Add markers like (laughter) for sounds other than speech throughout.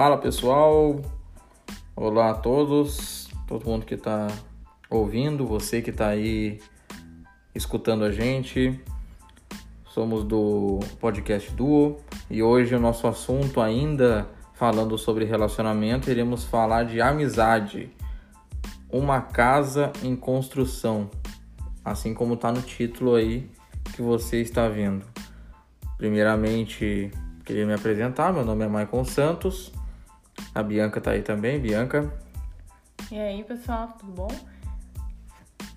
Fala pessoal, olá a todos, todo mundo que está ouvindo, você que está aí escutando a gente. Somos do podcast Duo e hoje o nosso assunto ainda falando sobre relacionamento, iremos falar de amizade. Uma casa em construção, assim como está no título aí que você está vendo. Primeiramente, queria me apresentar, meu nome é Maicon Santos, a Bianca tá aí também. Bianca. E aí, pessoal, tudo bom?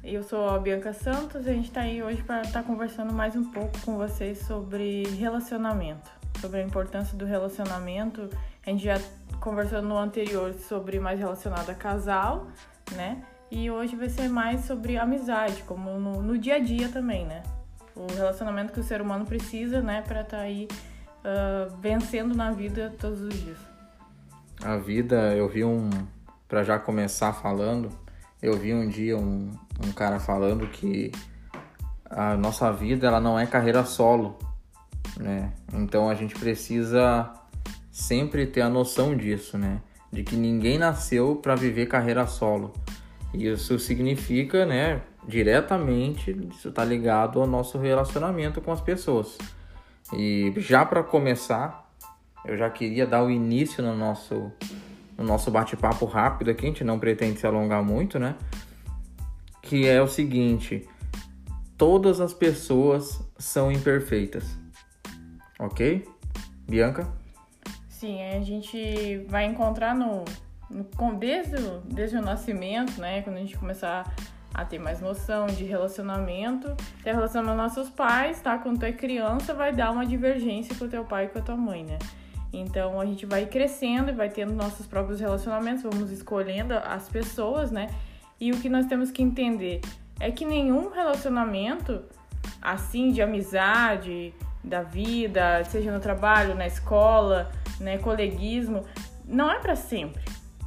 Eu sou a Bianca Santos e a gente tá aí hoje para estar tá conversando mais um pouco com vocês sobre relacionamento, sobre a importância do relacionamento. A gente já conversou no anterior sobre mais relacionado a casal, né? E hoje vai ser mais sobre amizade, como no, no dia a dia também, né? O relacionamento que o ser humano precisa, né, para estar tá aí uh, vencendo na vida todos os dias a vida, eu vi um. Para já começar falando, eu vi um dia um, um cara falando que a nossa vida ela não é carreira solo, né? Então a gente precisa sempre ter a noção disso, né? De que ninguém nasceu para viver carreira solo. Isso significa, né, diretamente, isso está ligado ao nosso relacionamento com as pessoas. E já para começar, eu já queria dar o início no nosso, no nosso bate-papo rápido aqui, a gente não pretende se alongar muito, né? Que é o seguinte: todas as pessoas são imperfeitas, ok? Bianca? Sim, a gente vai encontrar no, no desde, desde o nascimento, né? Quando a gente começar a ter mais noção de relacionamento, ter com nossos pais, tá? Quando tu é criança, vai dar uma divergência com o teu pai e com a tua mãe, né? Então a gente vai crescendo e vai tendo nossos próprios relacionamentos, vamos escolhendo as pessoas, né? E o que nós temos que entender é que nenhum relacionamento assim de amizade, da vida, seja no trabalho, na escola, né, coleguismo, não é para sempre.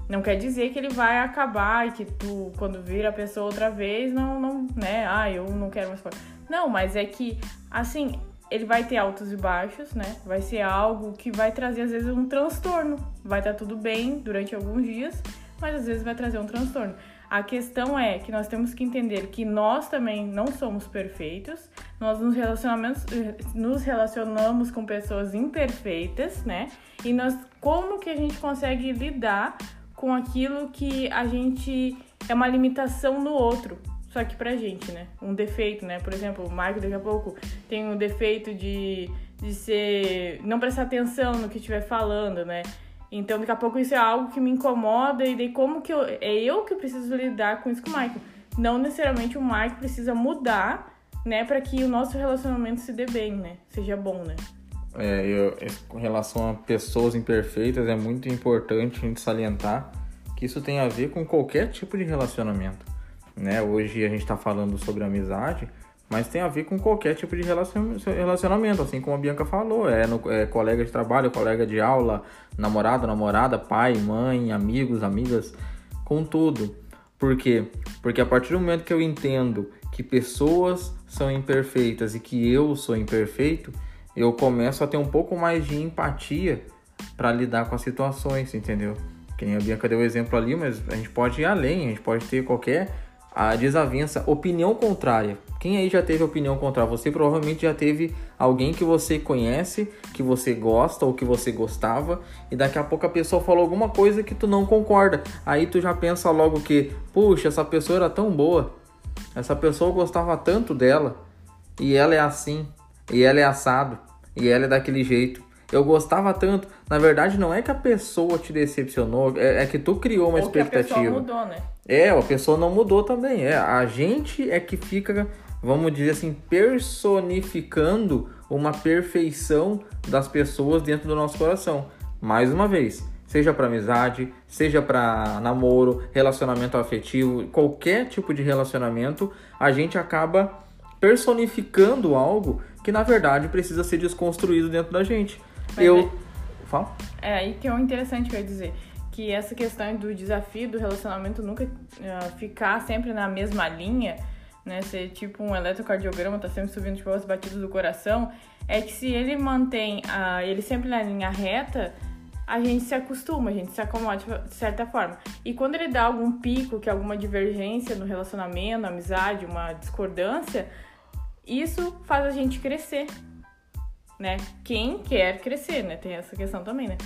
Não quer dizer que ele vai acabar e que tu, quando vir a pessoa outra vez, não, não, né? Ah, eu não quero mais. Não, mas é que, assim, ele vai ter altos e baixos, né? Vai ser algo que vai trazer às vezes um transtorno. Vai estar tudo bem durante alguns dias, mas às vezes vai trazer um transtorno. A questão é que nós temos que entender que nós também não somos perfeitos. Nós nos relacionamentos nos relacionamos com pessoas imperfeitas, né? E nós como que a gente consegue lidar com aquilo que a gente é uma limitação no outro? Só que pra gente, né? Um defeito, né? Por exemplo, o Marco daqui a pouco tem um defeito de, de ser. não prestar atenção no que estiver falando, né? Então, daqui a pouco isso é algo que me incomoda e daí como que eu. É eu que preciso lidar com isso com o Michael. Não necessariamente o Michael precisa mudar, né, para que o nosso relacionamento se dê bem, né? Seja bom, né? É, eu, com relação a pessoas imperfeitas, é muito importante a gente salientar que isso tem a ver com qualquer tipo de relacionamento né? Hoje a gente está falando sobre amizade, mas tem a ver com qualquer tipo de relacionamento, assim como a Bianca falou, é, no, é colega de trabalho, colega de aula, namorado, namorada, pai, mãe, amigos, amigas, com tudo. Por quê? Porque a partir do momento que eu entendo que pessoas são imperfeitas e que eu sou imperfeito, eu começo a ter um pouco mais de empatia para lidar com as situações, entendeu? Que nem a Bianca deu o exemplo ali, mas a gente pode ir além, a gente pode ter qualquer a desavença, opinião contrária. Quem aí já teve opinião contrária? Você provavelmente já teve alguém que você conhece, que você gosta ou que você gostava, e daqui a pouco a pessoa falou alguma coisa que tu não concorda. Aí tu já pensa logo que, puxa, essa pessoa era tão boa, essa pessoa gostava tanto dela, e ela é assim, e ela é assado, e ela é daquele jeito. Eu gostava tanto. Na verdade, não é que a pessoa te decepcionou, é, é que tu criou uma Ou expectativa. Que a pessoa mudou, né? É, a pessoa não mudou também. É, a gente é que fica, vamos dizer assim, personificando uma perfeição das pessoas dentro do nosso coração. Mais uma vez, seja para amizade, seja para namoro, relacionamento afetivo, qualquer tipo de relacionamento, a gente acaba personificando algo que na verdade precisa ser desconstruído dentro da gente. Mas eu é... fala. É aí que é o interessante que eu ia dizer que essa questão do desafio do relacionamento nunca uh, ficar sempre na mesma linha, né, ser tipo um eletrocardiograma, tá sempre subindo tipo, as batidas do coração, é que se ele mantém uh, ele sempre na linha reta, a gente se acostuma, a gente se acomoda de certa forma. E quando ele dá algum pico, que é alguma divergência no relacionamento, amizade, uma discordância, isso faz a gente crescer, né? Quem quer crescer, né? Tem essa questão também, né?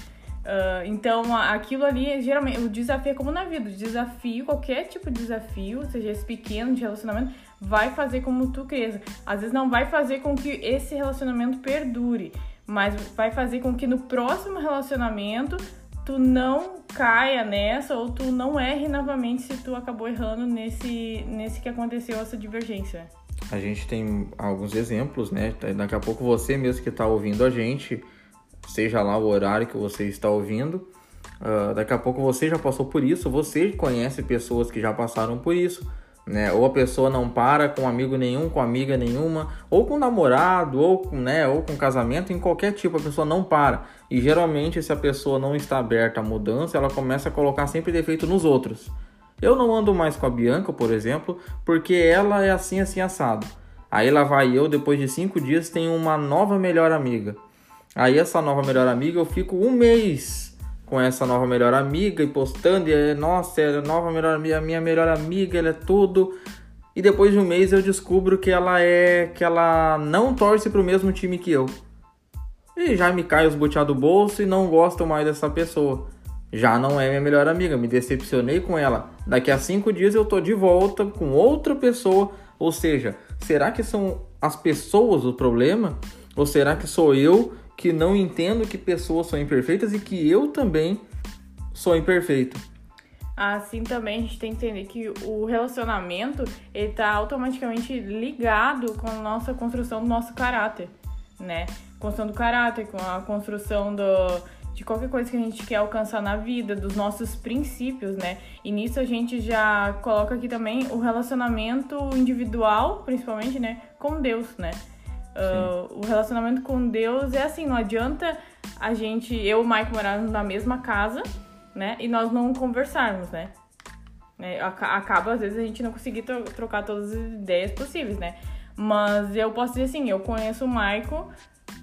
Uh, então, aquilo ali, geralmente, o desafio é como na vida, o desafio, qualquer tipo de desafio, seja esse pequeno de relacionamento, vai fazer como tu cresça. Às vezes não vai fazer com que esse relacionamento perdure, mas vai fazer com que no próximo relacionamento tu não caia nessa ou tu não erre novamente se tu acabou errando nesse, nesse que aconteceu essa divergência. A gente tem alguns exemplos, né? Daqui a pouco você mesmo que está ouvindo a gente seja lá o horário que você está ouvindo. Uh, daqui a pouco você já passou por isso, você conhece pessoas que já passaram por isso, né? Ou a pessoa não para com amigo nenhum, com amiga nenhuma, ou com namorado, ou com, né, ou com casamento, em qualquer tipo, a pessoa não para. E geralmente, se a pessoa não está aberta à mudança, ela começa a colocar sempre defeito nos outros. Eu não ando mais com a Bianca, por exemplo, porque ela é assim, assim, assado. Aí lá vai eu, depois de cinco dias, tenho uma nova melhor amiga. Aí essa nova melhor amiga, eu fico um mês com essa nova melhor amiga e postando, e é, nossa, é a nova melhor amiga, a minha melhor amiga, ela é tudo. E depois de um mês eu descubro que ela é que ela não torce para o mesmo time que eu. E já me cai os boteados do bolso e não gosto mais dessa pessoa. Já não é minha melhor amiga, me decepcionei com ela. Daqui a cinco dias eu tô de volta com outra pessoa. Ou seja, será que são as pessoas o problema? Ou será que sou eu que não entendo que pessoas são imperfeitas e que eu também sou imperfeito. Assim também a gente tem que entender que o relacionamento ele tá automaticamente ligado com a nossa construção do nosso caráter, né? Construção do caráter, com a construção do, de qualquer coisa que a gente quer alcançar na vida, dos nossos princípios, né? E nisso a gente já coloca aqui também o relacionamento individual, principalmente, né, com Deus, né? Uh, o relacionamento com Deus é assim, não adianta a gente, eu e o Mike morarmos na mesma casa, né? E nós não conversarmos, né? É, acaba, às vezes, a gente não conseguir trocar todas as ideias possíveis, né? Mas eu posso dizer assim, eu conheço o Michael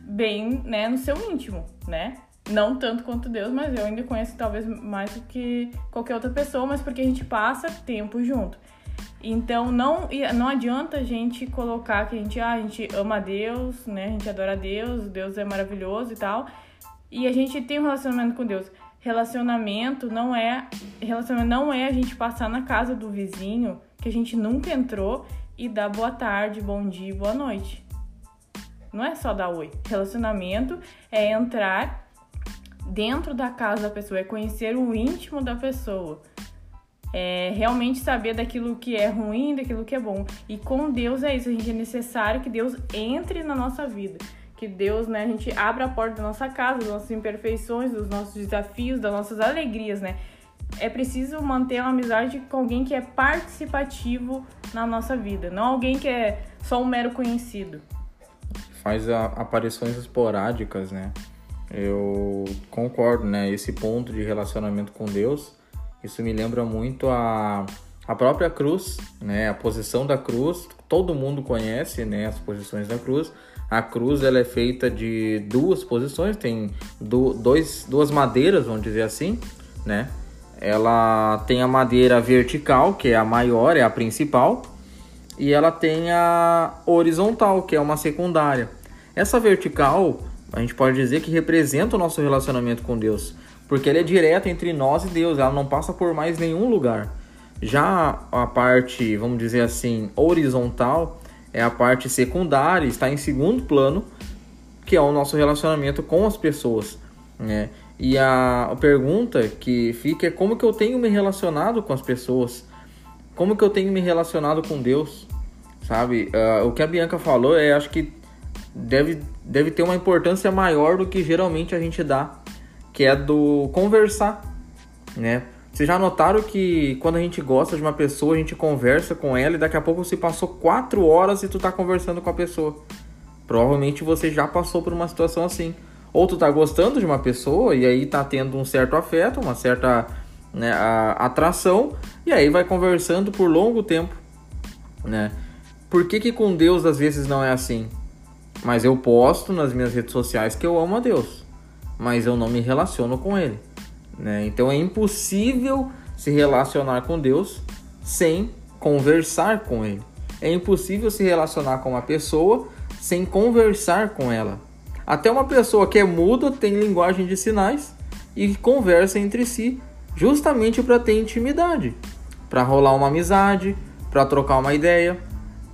bem, né, no seu íntimo, né? Não tanto quanto Deus, mas eu ainda conheço talvez mais do que qualquer outra pessoa, mas porque a gente passa tempo junto. Então não, não adianta a gente colocar que a gente, ah, a gente ama Deus, né? A gente adora Deus, Deus é maravilhoso e tal. E a gente tem um relacionamento com Deus. Relacionamento não é relacionamento não é a gente passar na casa do vizinho que a gente nunca entrou e dar boa tarde, bom dia, boa noite. Não é só dar oi. Relacionamento é entrar dentro da casa da pessoa, é conhecer o íntimo da pessoa é, realmente saber daquilo que é ruim, daquilo que é bom. E com Deus é isso, a gente é necessário que Deus entre na nossa vida. Que Deus, né, a gente abra a porta da nossa casa, das nossas imperfeições, dos nossos desafios, das nossas alegrias, né? É preciso manter uma amizade com alguém que é participativo na nossa vida, não alguém que é só um mero conhecido. Faz a, aparições esporádicas, né? Eu concordo, né? Esse ponto de relacionamento com Deus isso me lembra muito a, a própria cruz, né? A posição da cruz. Todo mundo conhece, né? As posições da cruz. A cruz ela é feita de duas posições, tem do, dois, duas madeiras, vamos dizer assim, né? Ela tem a madeira vertical, que é a maior, é a principal, e ela tem a horizontal, que é uma secundária. Essa vertical, a gente pode dizer que representa o nosso relacionamento com Deus porque ele é direto entre nós e Deus, ela não passa por mais nenhum lugar. Já a parte, vamos dizer assim, horizontal, é a parte secundária, está em segundo plano, que é o nosso relacionamento com as pessoas, né? E a, pergunta que fica é como que eu tenho me relacionado com as pessoas? Como que eu tenho me relacionado com Deus? Sabe? Uh, o que a Bianca falou é, acho que deve, deve ter uma importância maior do que geralmente a gente dá que é do conversar, né? Vocês já notaram que quando a gente gosta de uma pessoa, a gente conversa com ela e daqui a pouco você passou quatro horas e tu tá conversando com a pessoa. Provavelmente você já passou por uma situação assim. Ou tu tá gostando de uma pessoa e aí tá tendo um certo afeto, uma certa né, atração, e aí vai conversando por longo tempo, né? Por que, que com Deus às vezes não é assim? Mas eu posto nas minhas redes sociais que eu amo a Deus. mas eu não me relaciono com ele. Né? Então é impossível se relacionar com Deus sem conversar com ele. É impossível se relacionar com uma pessoa sem conversar com ela. Até uma pessoa que é muda tem linguagem de sinais e conversa entre si, justamente para ter intimidade, para rolar uma amizade, para trocar uma ideia.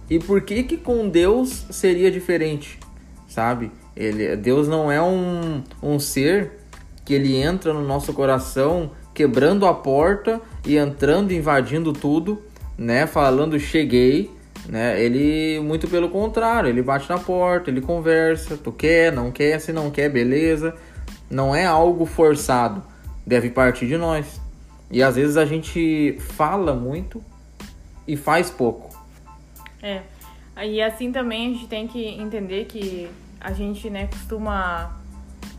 E por que que com Deus seria diferente? Sabe? Ele, Deus não é um, um ser que ele entra no nosso coração quebrando a porta e entrando, invadindo tudo, né? Falando cheguei, né? Ele muito pelo contrário, ele bate na porta, ele conversa, tu quer, não quer, se não quer, beleza. Não é algo forçado, deve partir de nós. E às vezes a gente fala muito e faz pouco. É. E assim também a gente tem que entender que a gente, né, costuma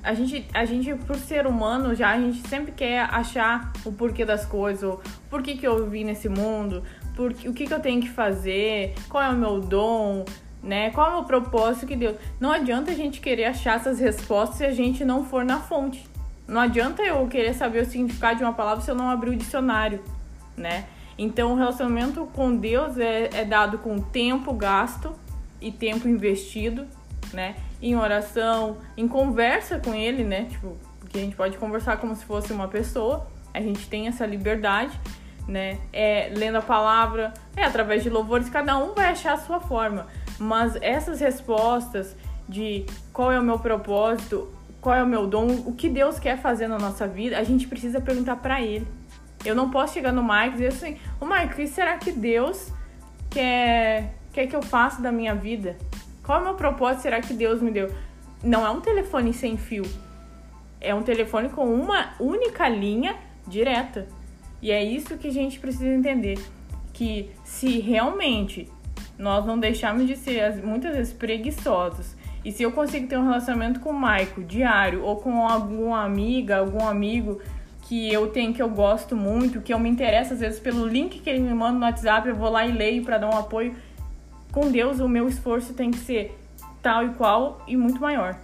a gente, a gente, por ser humano, já a gente sempre quer achar o porquê das coisas, o porquê que eu vim nesse mundo, por, o que, que eu tenho que fazer, qual é o meu dom, né? Qual é o meu propósito que Deus. Não adianta a gente querer achar essas respostas se a gente não for na fonte. Não adianta eu querer saber o significado de uma palavra se eu não abrir o dicionário, né? Então, o relacionamento com Deus é, é dado com tempo gasto e tempo investido, né? Em oração, em conversa com Ele, né? Tipo, porque a gente pode conversar como se fosse uma pessoa, a gente tem essa liberdade, né? É lendo a palavra, é através de louvores, cada um vai achar a sua forma. Mas essas respostas de qual é o meu propósito, qual é o meu dom, o que Deus quer fazer na nossa vida, a gente precisa perguntar para Ele. Eu não posso chegar no Mike e dizer assim: Ô Mike, o que será que Deus quer, quer que eu faça da minha vida? Qual é o meu propósito será que Deus me deu? Não é um telefone sem fio. É um telefone com uma única linha direta. E é isso que a gente precisa entender. Que se realmente nós não deixarmos de ser muitas vezes preguiçosos e se eu consigo ter um relacionamento com o Maico diário ou com alguma amiga, algum amigo que eu tenho que eu gosto muito, que eu me interesso às vezes pelo link que ele me manda no WhatsApp, eu vou lá e leio para dar um apoio. Com Deus, o meu esforço tem que ser tal e qual e muito maior.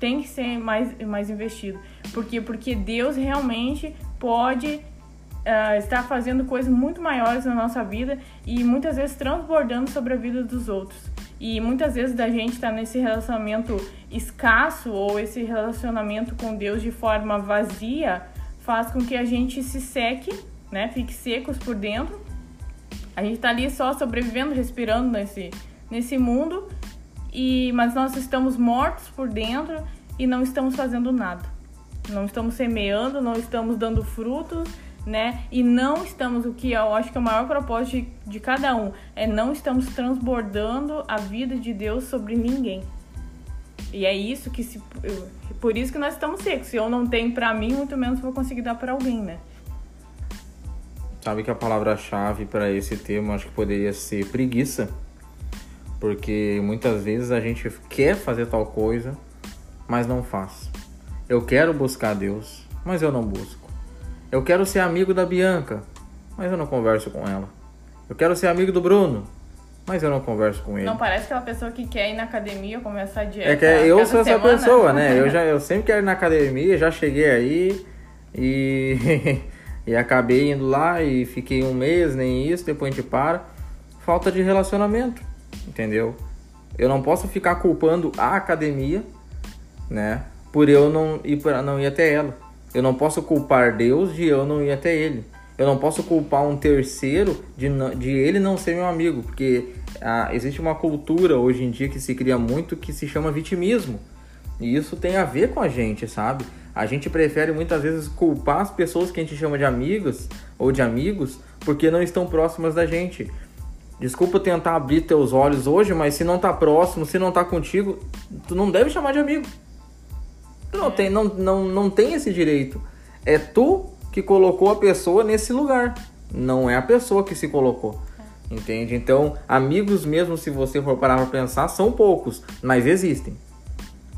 Tem que ser mais, mais investido. Por quê? Porque Deus realmente pode uh, estar fazendo coisas muito maiores na nossa vida e muitas vezes transbordando sobre a vida dos outros. E muitas vezes da gente estar tá nesse relacionamento escasso ou esse relacionamento com Deus de forma vazia faz com que a gente se seque, né? Fique secos por dentro. A gente tá ali só sobrevivendo, respirando nesse, nesse mundo, e mas nós estamos mortos por dentro e não estamos fazendo nada. Não estamos semeando, não estamos dando frutos, né? E não estamos, o que eu acho que é o maior propósito de, de cada um, é não estamos transbordando a vida de Deus sobre ninguém. E é isso que se. Por isso que nós estamos secos. Se eu não tenho para mim, muito menos vou conseguir dar para alguém, né? Sabe que a palavra-chave para esse tema acho que poderia ser preguiça. Porque muitas vezes a gente quer fazer tal coisa, mas não faz. Eu quero buscar Deus, mas eu não busco. Eu quero ser amigo da Bianca, mas eu não converso com ela. Eu quero ser amigo do Bruno, mas eu não converso com ele. Não parece aquela pessoa que quer ir na academia começar a dieta. É que eu sou essa pessoa, né? Eu, (laughs) já, eu sempre quero ir na academia, já cheguei aí e, (laughs) e acabei indo lá e fiquei um mês, nem isso, depois a gente para. Falta de relacionamento, entendeu? Eu não posso ficar culpando a academia, né? Por eu não ir, não ir até ela. Eu não posso culpar Deus de eu não ir até ele. Eu não posso culpar um terceiro de, de ele não ser meu amigo, porque ah, existe uma cultura hoje em dia que se cria muito que se chama vitimismo. E isso tem a ver com a gente, sabe? A gente prefere muitas vezes culpar as pessoas que a gente chama de amigas ou de amigos porque não estão próximas da gente. Desculpa tentar abrir teus olhos hoje, mas se não tá próximo, se não tá contigo, tu não deve chamar de amigo. Tu não, é. tem, não, não, não tem esse direito. É tu que colocou a pessoa nesse lugar. Não é a pessoa que se colocou. Entende? Então, amigos mesmo, se você for parar para pensar, são poucos, mas existem.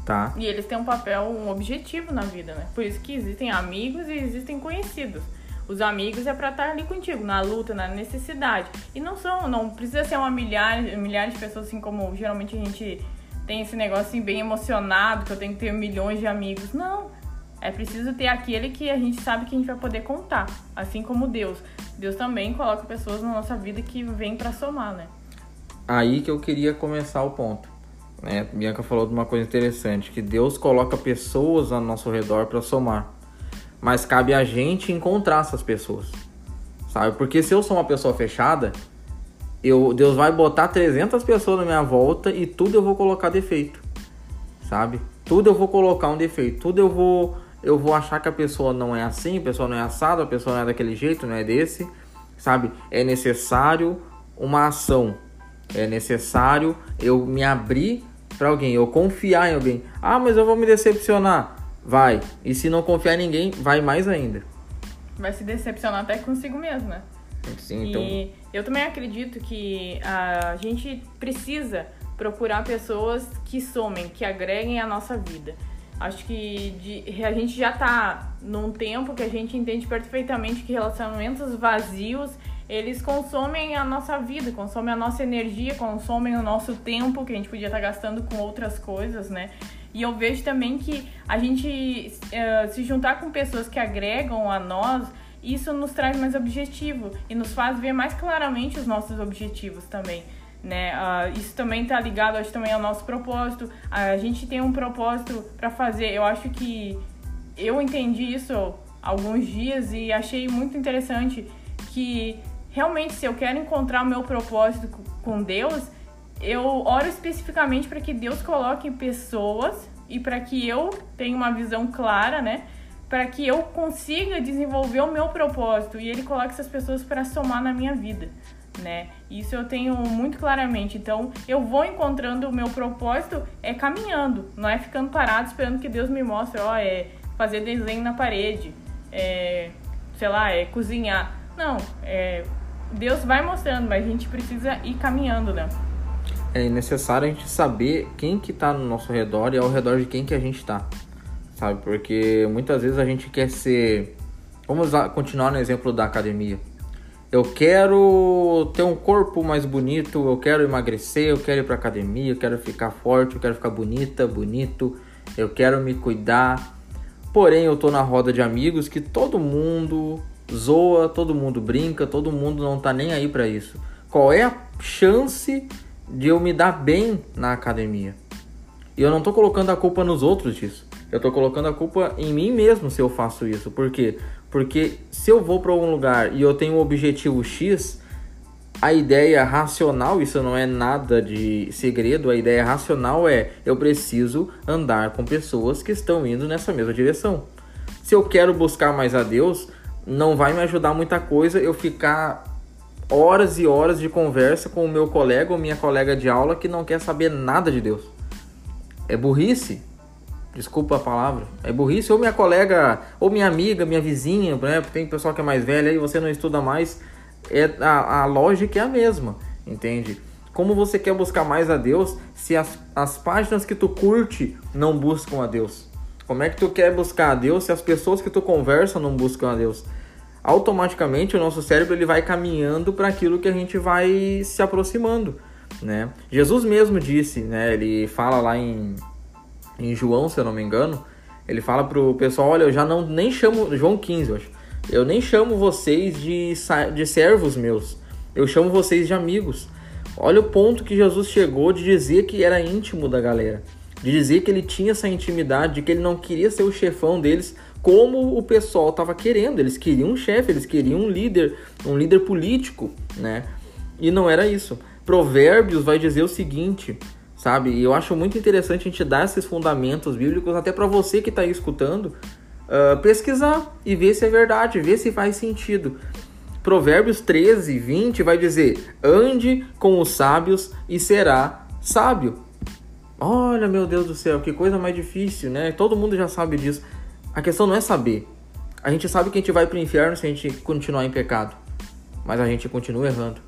Tá? E eles têm um papel, um objetivo na vida, né? Por isso que existem amigos e existem conhecidos. Os amigos é para estar ali contigo, na luta, na necessidade. E não são, não precisa ser uma milhar, milhares de pessoas, assim como geralmente a gente tem esse negócio assim, bem emocionado, que eu tenho que ter milhões de amigos. Não, É preciso ter aquele que a gente sabe que a gente vai poder contar, assim como Deus. Deus também coloca pessoas na nossa vida que vêm para somar, né? Aí que eu queria começar o ponto. Né? Bianca falou de uma coisa interessante, que Deus coloca pessoas ao nosso redor para somar. Mas cabe a gente encontrar essas pessoas. Sabe? Porque se eu sou uma pessoa fechada, eu, Deus vai botar 300 pessoas na minha volta e tudo eu vou colocar defeito. Sabe? Tudo eu vou colocar um defeito, tudo eu vou eu vou achar que a pessoa não é assim, a pessoa não é assada, a pessoa não é daquele jeito, não é desse, sabe? É necessário uma ação. É necessário eu me abrir para alguém, eu confiar em alguém. Ah, mas eu vou me decepcionar. Vai. E se não confiar em ninguém, vai mais ainda. Vai se decepcionar até consigo mesmo, né? Sim, então... E eu também acredito que a gente precisa procurar pessoas que somem, que agreguem a nossa vida. Acho que de, a gente já está num tempo que a gente entende perfeitamente que relacionamentos vazios eles consomem a nossa vida, consomem a nossa energia, consomem o nosso tempo que a gente podia estar tá gastando com outras coisas, né? E eu vejo também que a gente uh, se juntar com pessoas que agregam a nós, isso nos traz mais objetivo e nos faz ver mais claramente os nossos objetivos também né? Uh, isso também está ligado, acho também ao nosso propósito. A gente tem um propósito para fazer. Eu acho que eu entendi isso alguns dias e achei muito interessante que realmente se eu quero encontrar o meu propósito com Deus, eu oro especificamente para que Deus coloque pessoas e para que eu tenha uma visão clara, né? Para que eu consiga desenvolver o meu propósito e ele coloque essas pessoas para somar na minha vida né? Isso eu tenho muito claramente. Então, eu vou encontrando o meu propósito é caminhando, não é ficando parado esperando que Deus me mostre, ó, é fazer desenho na parede, é, sei lá, é cozinhar. Não, é, Deus vai mostrando, mas a gente precisa ir caminhando, né? É necessário a gente saber quem que tá no nosso redor e ao redor de quem que a gente tá. Sabe? Porque muitas vezes a gente quer ser. Vamos continuar no exemplo da academia eu quero ter um corpo mais bonito, eu quero emagrecer, eu quero ir pra academia, eu quero ficar forte, eu quero ficar bonita, bonito, eu quero me cuidar. Porém, eu tô na roda de amigos que todo mundo zoa, todo mundo brinca, todo mundo não tá nem aí para isso. Qual é a chance de eu me dar bem na academia? E eu não tô colocando a culpa nos outros disso. Eu tô colocando a culpa em mim mesmo se eu faço isso. Por quê? Porque se eu vou para algum lugar e eu tenho um objetivo X, a ideia racional, isso não é nada de segredo, a ideia racional é eu preciso andar com pessoas que estão indo nessa mesma direção. Se eu quero buscar mais a Deus, não vai me ajudar muita coisa eu ficar horas e horas de conversa com o meu colega ou minha colega de aula que não quer saber nada de Deus. É burrice. Desculpa a palavra. É burrice. Ou minha colega, ou minha amiga, minha vizinha, né? Tem pessoal que é mais velha e você não estuda mais. É, a, a lógica é a mesma, entende? Como você quer buscar mais a Deus se as, as páginas que tu curte não buscam a Deus? Como é que tu quer buscar a Deus se as pessoas que tu conversa não buscam a Deus? Automaticamente o nosso cérebro ele vai caminhando para aquilo que a gente vai se aproximando, né? Jesus mesmo disse, né? Ele fala lá em em João, se eu não me engano, ele fala pro pessoal, olha, eu já não nem chamo João 15, eu acho. Eu nem chamo vocês de de servos meus. Eu chamo vocês de amigos. Olha o ponto que Jesus chegou de dizer que era íntimo da galera, de dizer que ele tinha essa intimidade, de que ele não queria ser o chefão deles, como o pessoal estava querendo. Eles queriam um chefe, eles queriam um líder, um líder político, né? E não era isso. Provérbios vai dizer o seguinte: sabe? E eu acho muito interessante a gente dar esses fundamentos bíblicos até para você que está aí escutando uh, pesquisar e ver se é verdade, ver se faz sentido. Provérbios 13, 20 vai dizer: ande com os sábios e será sábio. Olha, meu Deus do céu, que coisa mais difícil, né? Todo mundo já sabe disso. A questão não é saber. A gente sabe que a gente vai para o inferno se a gente continuar em pecado, mas a gente continua errando.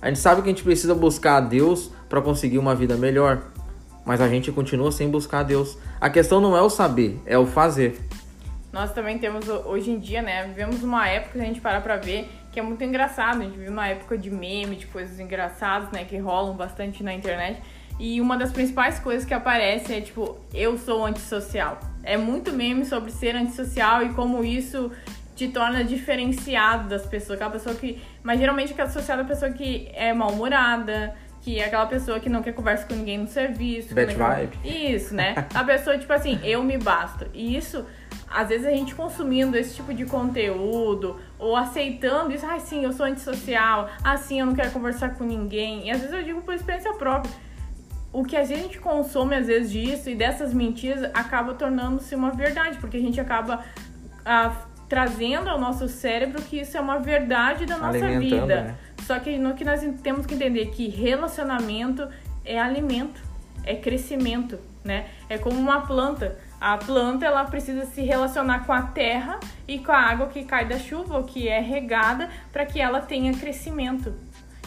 A gente sabe que a gente precisa buscar a Deus para conseguir uma vida melhor, mas a gente continua sem buscar a Deus. A questão não é o saber, é o fazer. Nós também temos hoje em dia, né? Vivemos uma época que a gente para para ver que é muito engraçado. A gente vive uma época de meme, de coisas engraçadas, né? Que rolam bastante na internet. E uma das principais coisas que aparece é tipo, eu sou antissocial. É muito meme sobre ser antissocial e como isso te torna diferenciado das pessoas. Aquela pessoa que. Mas geralmente aquela associada a pessoa que é mal-humorada, que é aquela pessoa que não quer conversa com ninguém no serviço. Bad vibe. Isso, né? (laughs) A pessoa, tipo assim, eu me basto. E isso, às vezes a gente consumindo esse tipo de conteúdo, ou aceitando isso, ai ah, sim, eu sou antissocial, assim, eu não quero conversar com ninguém. E às vezes eu digo por experiência própria. O que a gente consome, às vezes, disso e dessas mentiras acaba tornando-se uma verdade, porque a gente acaba. Ah, trazendo ao nosso cérebro que isso é uma verdade da nossa vida. Né? Só que no que nós temos que entender que relacionamento é alimento, é crescimento, né? É como uma planta. A planta ela precisa se relacionar com a terra e com a água que cai da chuva ou que é regada para que ela tenha crescimento.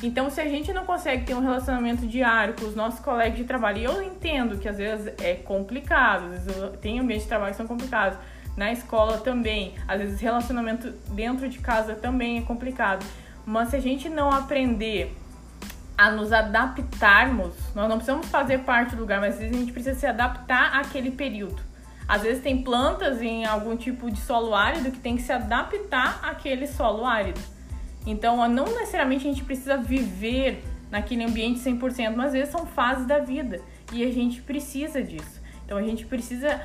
Então, se a gente não consegue ter um relacionamento diário com os nossos colegas de trabalho, e eu entendo que às vezes é complicado, às vezes tem ambientes de trabalho que são complicados, na escola também, às vezes relacionamento dentro de casa também é complicado. Mas se a gente não aprender a nos adaptarmos, nós não precisamos fazer parte do lugar, mas às vezes a gente precisa se adaptar àquele período. Às vezes tem plantas em algum tipo de solo árido que tem que se adaptar àquele solo árido. Então, não necessariamente a gente precisa viver naquele ambiente 100%, mas às vezes são fases da vida e a gente precisa disso. Então, a gente precisa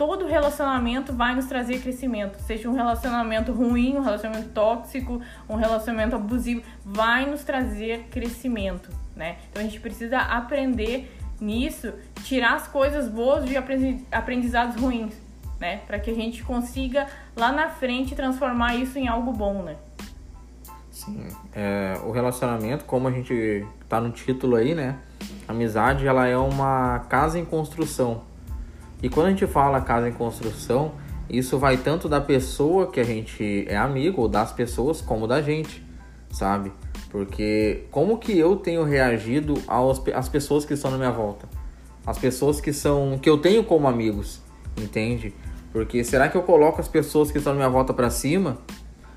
todo relacionamento vai nos trazer crescimento. Seja um relacionamento ruim, um relacionamento tóxico, um relacionamento abusivo, vai nos trazer crescimento, né? Então a gente precisa aprender nisso, tirar as coisas boas de aprendizados ruins, né? Para que a gente consiga lá na frente transformar isso em algo bom, né? Sim, é, o relacionamento, como a gente tá no título aí, né? amizade, ela é uma casa em construção e quando a gente fala casa em construção, isso vai tanto da pessoa que a gente é amigo, ou das pessoas, como da gente, sabe? Porque como que eu tenho reagido aos, às pessoas que estão na minha volta? As pessoas que são que eu tenho como amigos, entende? Porque será que eu coloco as pessoas que estão na minha volta para cima?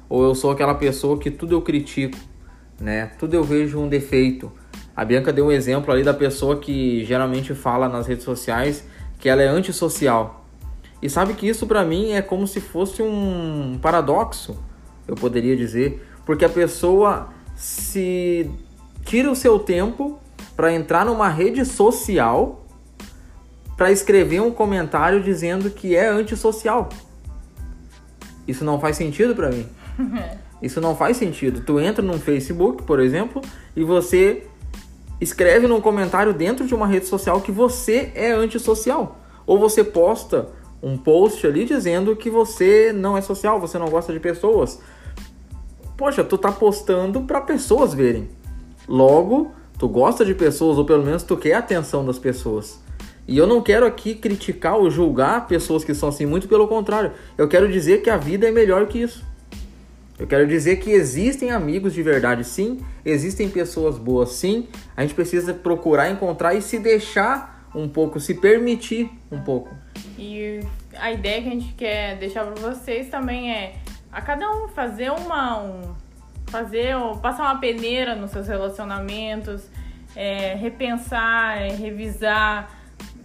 Ou eu sou aquela pessoa que tudo eu critico, né? Tudo eu vejo um defeito. A Bianca deu um exemplo ali da pessoa que geralmente fala nas redes sociais que ela é antissocial. E sabe que isso para mim é como se fosse um paradoxo, eu poderia dizer, porque a pessoa se tira o seu tempo para entrar numa rede social para escrever um comentário dizendo que é antissocial. Isso não faz sentido para mim. (laughs) Isso não faz sentido. Tu entra num Facebook, por exemplo, e você escreve num comentário dentro de uma rede social que você é antissocial. Ou você posta um post ali dizendo que você não é social, você não gosta de pessoas. Poxa, tu tá postando para pessoas verem. Logo, tu gosta de pessoas ou pelo menos tu quer a atenção das pessoas. E eu não quero aqui criticar ou julgar pessoas que são assim, muito pelo contrário. Eu quero dizer que a vida é melhor que isso. Eu quero dizer que existem amigos de verdade, sim, existem pessoas boas, sim. A gente precisa procurar encontrar e se deixar um pouco, se permitir um pouco. E a ideia que a gente quer deixar para vocês também é a cada um fazer uma um, fazer passar uma peneira nos seus relacionamentos, é, repensar, é, revisar.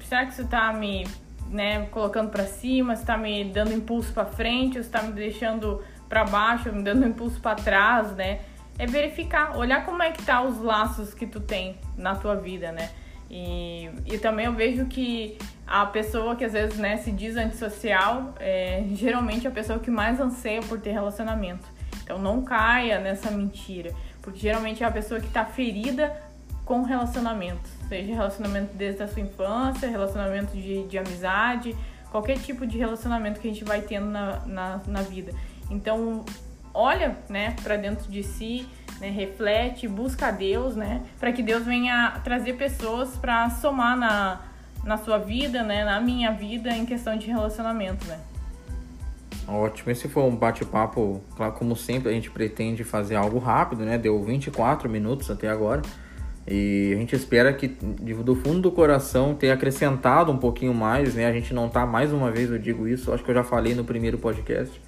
Será que isso tá me né, colocando para cima, se tá me dando impulso para frente, ou se tá me deixando para baixo, me dando impulso para trás, né? É verificar, olhar como é que tá os laços que tu tem na tua vida, né? E, e também eu vejo que a pessoa que às vezes né, se diz antissocial é geralmente a pessoa que mais anseia por ter relacionamento. Então não caia nessa mentira, porque geralmente é a pessoa que está ferida com relacionamento, seja relacionamento desde a sua infância, relacionamento de, de amizade, qualquer tipo de relacionamento que a gente vai tendo na, na, na vida. Então, olha, né, para dentro de si, né, reflete, busca Deus, né, para que Deus venha trazer pessoas para somar na, na sua vida, né, na minha vida em questão de relacionamento, né. Ótimo, esse foi um bate-papo, claro, como sempre a gente pretende fazer algo rápido, né? Deu 24 minutos até agora. E a gente espera que do fundo do coração tenha acrescentado um pouquinho mais, né? A gente não tá mais uma vez, eu digo isso, acho que eu já falei no primeiro podcast.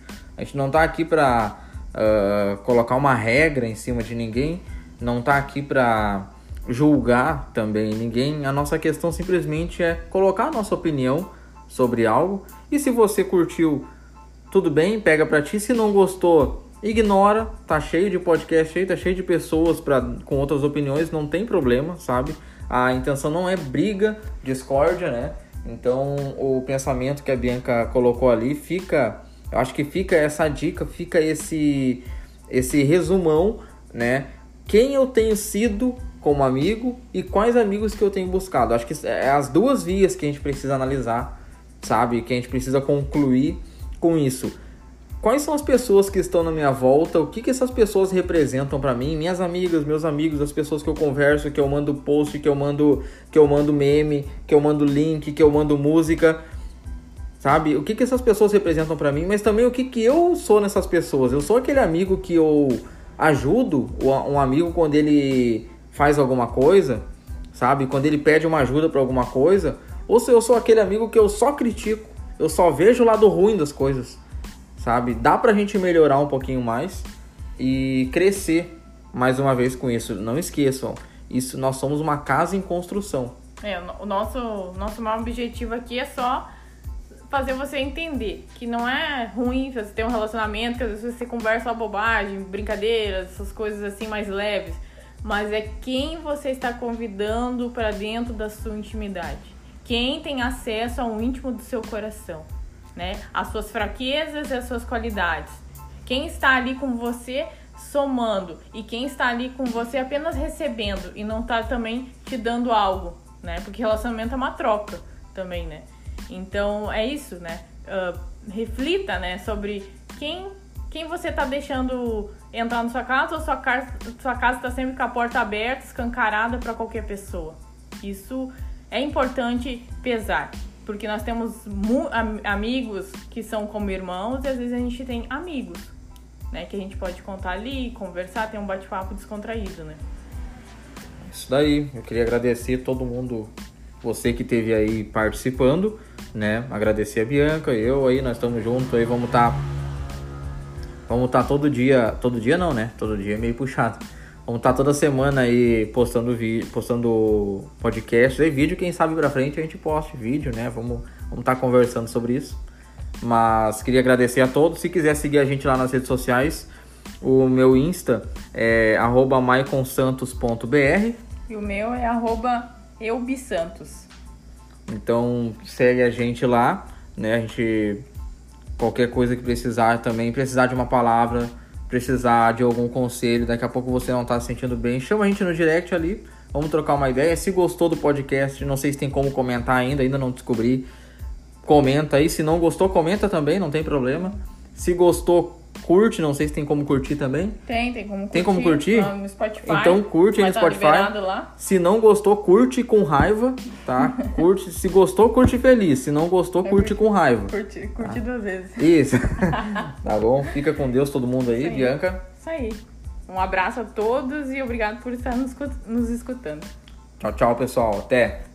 A gente não tá aqui para uh, colocar uma regra em cima de ninguém, não tá aqui para julgar também ninguém. A nossa questão simplesmente é colocar a nossa opinião sobre algo. E se você curtiu, tudo bem, pega pra ti. Se não gostou, ignora. Tá cheio de podcast aí, tá cheio de pessoas pra, com outras opiniões, não tem problema, sabe? A intenção não é briga, discórdia, né? Então o pensamento que a Bianca colocou ali fica. Eu acho que fica essa dica, fica esse, esse resumão, né? Quem eu tenho sido como amigo e quais amigos que eu tenho buscado. Acho que é as duas vias que a gente precisa analisar, sabe? Que a gente precisa concluir com isso. Quais são as pessoas que estão na minha volta? O que, que essas pessoas representam para mim? Minhas amigas, meus amigos, as pessoas que eu converso, que eu mando post, que eu mando, que eu mando meme, que eu mando link, que eu mando música. Sabe? O que, que essas pessoas representam para mim, mas também o que, que eu sou nessas pessoas. Eu sou aquele amigo que eu ajudo um amigo quando ele faz alguma coisa, sabe? Quando ele pede uma ajuda para alguma coisa, ou se eu sou aquele amigo que eu só critico, eu só vejo o lado ruim das coisas, sabe? Dá pra gente melhorar um pouquinho mais e crescer mais uma vez com isso. Não esqueçam, isso nós somos uma casa em construção. É, o nosso nosso maior objetivo aqui é só fazer você entender que não é ruim você ter um relacionamento, que às vezes você conversa bobagem, brincadeiras, essas coisas assim mais leves mas é quem você está convidando para dentro da sua intimidade. Quem tem acesso ao íntimo do seu coração, né? As suas fraquezas e as suas qualidades. Quem está ali com você somando e quem está ali com você apenas recebendo e não está também te dando algo, né? Porque relacionamento é uma troca também, né? Então é isso, né? Uh, reflita, né, sobre quem quem você está deixando entrar na sua casa ou sua casa sua casa está sempre com a porta aberta, escancarada para qualquer pessoa. Isso é importante pesar, porque nós temos amigos que são como irmãos e às vezes a gente tem amigos, né, que a gente pode contar ali, conversar, ter um bate-papo descontraído, né? Isso daí. Eu queria agradecer todo mundo, você que esteve aí participando, né? Agradecer a Bianca, eu aí, nós estamos juntos aí, vamos estar tá Vamos estar tá todo dia, todo dia não, né? Todo dia é meio puxado. Vamos estar tá toda semana aí postando vídeo, postando podcast e vídeo, quem sabe pra frente a gente poste vídeo, né? Vamos vamos estar tá conversando sobre isso. Mas queria agradecer a todos. Se quiser seguir a gente lá nas redes sociais, o meu Insta é maiconsantos.br e o meu é eubisantos. Então segue a gente lá, né? A gente Qualquer coisa que precisar também, precisar de uma palavra, precisar de algum conselho, daqui a pouco você não tá se sentindo bem, chama a gente no direct ali, vamos trocar uma ideia. Se gostou do podcast, não sei se tem como comentar ainda, ainda não descobri. Comenta aí, se não gostou, comenta também, não tem problema. Se gostou, curte, não sei se tem como curtir também. Tem, tem como curtir. Tem como curtir? No Spotify. Então curte aí no tá Spotify. Se não gostou, curte com raiva, tá? (laughs) curte, se gostou, curte feliz. Se não gostou, curte com raiva. Curte, curte tá? duas vezes. Isso. (laughs) tá bom? Fica com Deus todo mundo aí, Isso aí. Bianca. Isso aí. Um abraço a todos e obrigado por estar nos, nos escutando. Tchau, tchau, pessoal. Até.